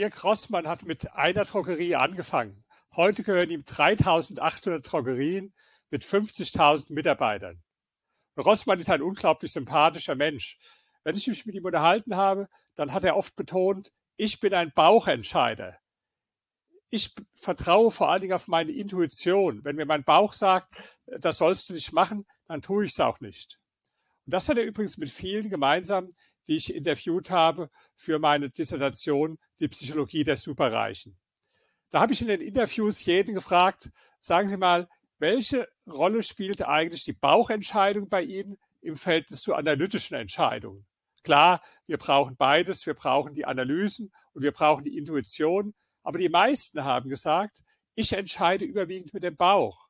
Dirk Rossmann hat mit einer Drogerie angefangen. Heute gehören ihm 3800 Drogerien mit 50.000 Mitarbeitern. Rossmann ist ein unglaublich sympathischer Mensch. Wenn ich mich mit ihm unterhalten habe, dann hat er oft betont, ich bin ein Bauchentscheider. Ich vertraue vor allen Dingen auf meine Intuition. Wenn mir mein Bauch sagt, das sollst du nicht machen, dann tue ich es auch nicht. Und das hat er übrigens mit vielen gemeinsam, die ich interviewt habe für meine Dissertation Die Psychologie der Superreichen. Da habe ich in den Interviews jeden gefragt, sagen Sie mal, welche Rolle spielt eigentlich die Bauchentscheidung bei Ihnen im Verhältnis zu analytischen Entscheidungen? Klar, wir brauchen beides, wir brauchen die Analysen und wir brauchen die Intuition, aber die meisten haben gesagt, ich entscheide überwiegend mit dem Bauch.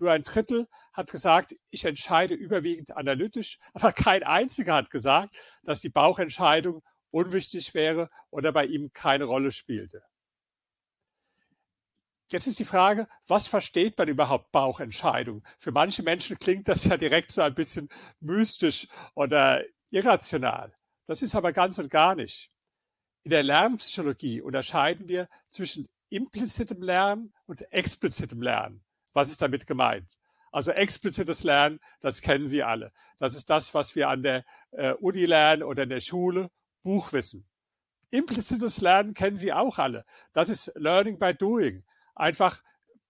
Nur ein Drittel hat gesagt, ich entscheide überwiegend analytisch, aber kein einziger hat gesagt, dass die Bauchentscheidung unwichtig wäre oder bei ihm keine Rolle spielte. Jetzt ist die Frage, was versteht man überhaupt Bauchentscheidung? Für manche Menschen klingt das ja direkt so ein bisschen mystisch oder irrational. Das ist aber ganz und gar nicht. In der Lernpsychologie unterscheiden wir zwischen implizitem Lernen und explizitem Lernen. Was ist damit gemeint? Also explizites Lernen, das kennen Sie alle. Das ist das, was wir an der äh, Uni lernen oder in der Schule, Buchwissen. Implizites Lernen kennen Sie auch alle. Das ist Learning by Doing. Einfach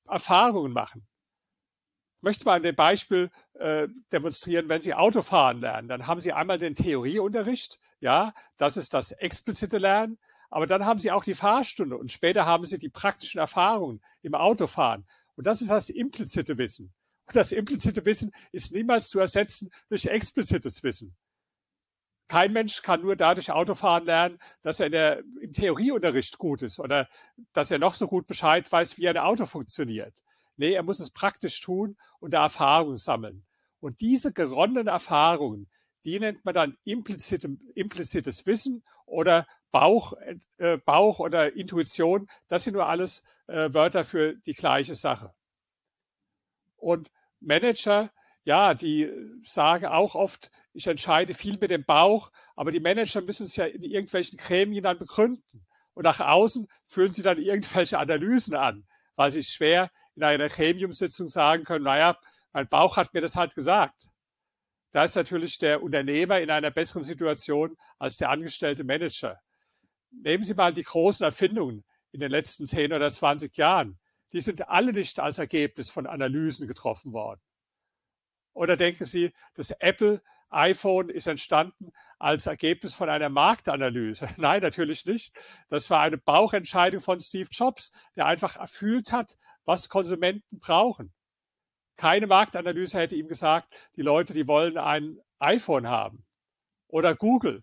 Erfahrungen machen. Ich möchte mal an dem Beispiel äh, demonstrieren, wenn Sie Autofahren lernen, dann haben Sie einmal den Theorieunterricht, ja, das ist das explizite Lernen, aber dann haben Sie auch die Fahrstunde und später haben Sie die praktischen Erfahrungen im Autofahren. Und das ist das implizite Wissen. Und das implizite Wissen ist niemals zu ersetzen durch explizites Wissen. Kein Mensch kann nur dadurch Autofahren lernen, dass er der, im Theorieunterricht gut ist oder dass er noch so gut Bescheid weiß, wie ein Auto funktioniert. Nee, er muss es praktisch tun und da Erfahrungen sammeln. Und diese geronnenen Erfahrungen, die nennt man dann implizites Wissen oder Bauch, äh, Bauch oder Intuition. Das sind nur alles äh, Wörter für die gleiche Sache. Und Manager, ja, die sagen auch oft, ich entscheide viel mit dem Bauch, aber die Manager müssen es ja in irgendwelchen Gremien dann begründen. Und nach außen führen sie dann irgendwelche Analysen an, weil sie schwer in einer Gremiumsitzung sagen können, naja, mein Bauch hat mir das halt gesagt. Da ist natürlich der Unternehmer in einer besseren Situation als der angestellte Manager. Nehmen Sie mal die großen Erfindungen in den letzten 10 oder 20 Jahren. Die sind alle nicht als Ergebnis von Analysen getroffen worden. Oder denken Sie, das Apple iPhone ist entstanden als Ergebnis von einer Marktanalyse. Nein, natürlich nicht. Das war eine Bauchentscheidung von Steve Jobs, der einfach erfüllt hat, was Konsumenten brauchen. Keine Marktanalyse hätte ihm gesagt, die Leute, die wollen ein iPhone haben. Oder Google.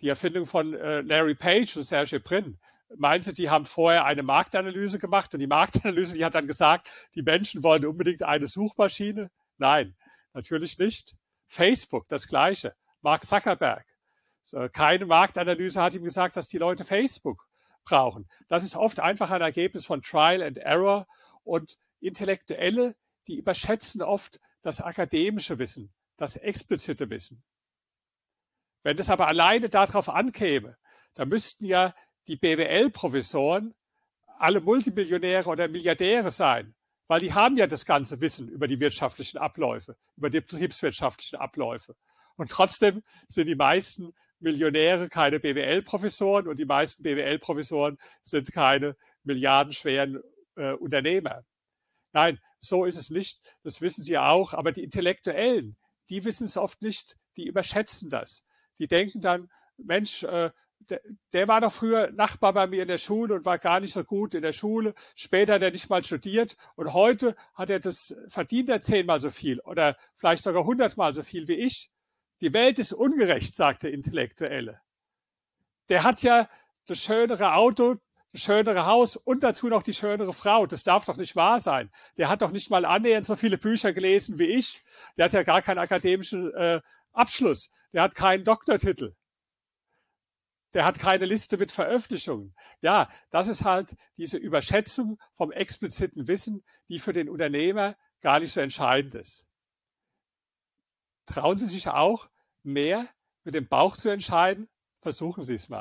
Die Erfindung von äh, Larry Page und Sergey Brin. Meinen Sie, die haben vorher eine Marktanalyse gemacht und die Marktanalyse, die hat dann gesagt, die Menschen wollen unbedingt eine Suchmaschine? Nein, natürlich nicht. Facebook, das Gleiche. Mark Zuckerberg. Keine Marktanalyse hat ihm gesagt, dass die Leute Facebook brauchen. Das ist oft einfach ein Ergebnis von Trial and Error und Intellektuelle, die überschätzen oft das akademische Wissen, das explizite Wissen. Wenn das aber alleine darauf ankäme, dann müssten ja die BWL-Professoren alle Multimillionäre oder Milliardäre sein, weil die haben ja das ganze Wissen über die wirtschaftlichen Abläufe, über die betriebswirtschaftlichen Abläufe. Und trotzdem sind die meisten Millionäre keine BWL-Professoren und die meisten BWL-Professoren sind keine milliardenschweren äh, Unternehmer. Nein, so ist es nicht. Das wissen Sie auch. Aber die Intellektuellen, die wissen es oft nicht. Die überschätzen das. Die denken dann, Mensch, äh, der, der war doch früher Nachbar bei mir in der Schule und war gar nicht so gut in der Schule. Später hat er nicht mal studiert und heute hat er das verdient er zehnmal so viel oder vielleicht sogar hundertmal so viel wie ich. Die Welt ist ungerecht, sagt der Intellektuelle. Der hat ja das schönere Auto, das schönere Haus und dazu noch die schönere Frau. Das darf doch nicht wahr sein. Der hat doch nicht mal annähernd so viele Bücher gelesen wie ich. Der hat ja gar keinen akademischen äh, Abschluss. Der hat keinen Doktortitel. Der hat keine Liste mit Veröffentlichungen. Ja, das ist halt diese Überschätzung vom expliziten Wissen, die für den Unternehmer gar nicht so entscheidend ist. Trauen Sie sich auch, mehr mit dem Bauch zu entscheiden? Versuchen Sie es mal.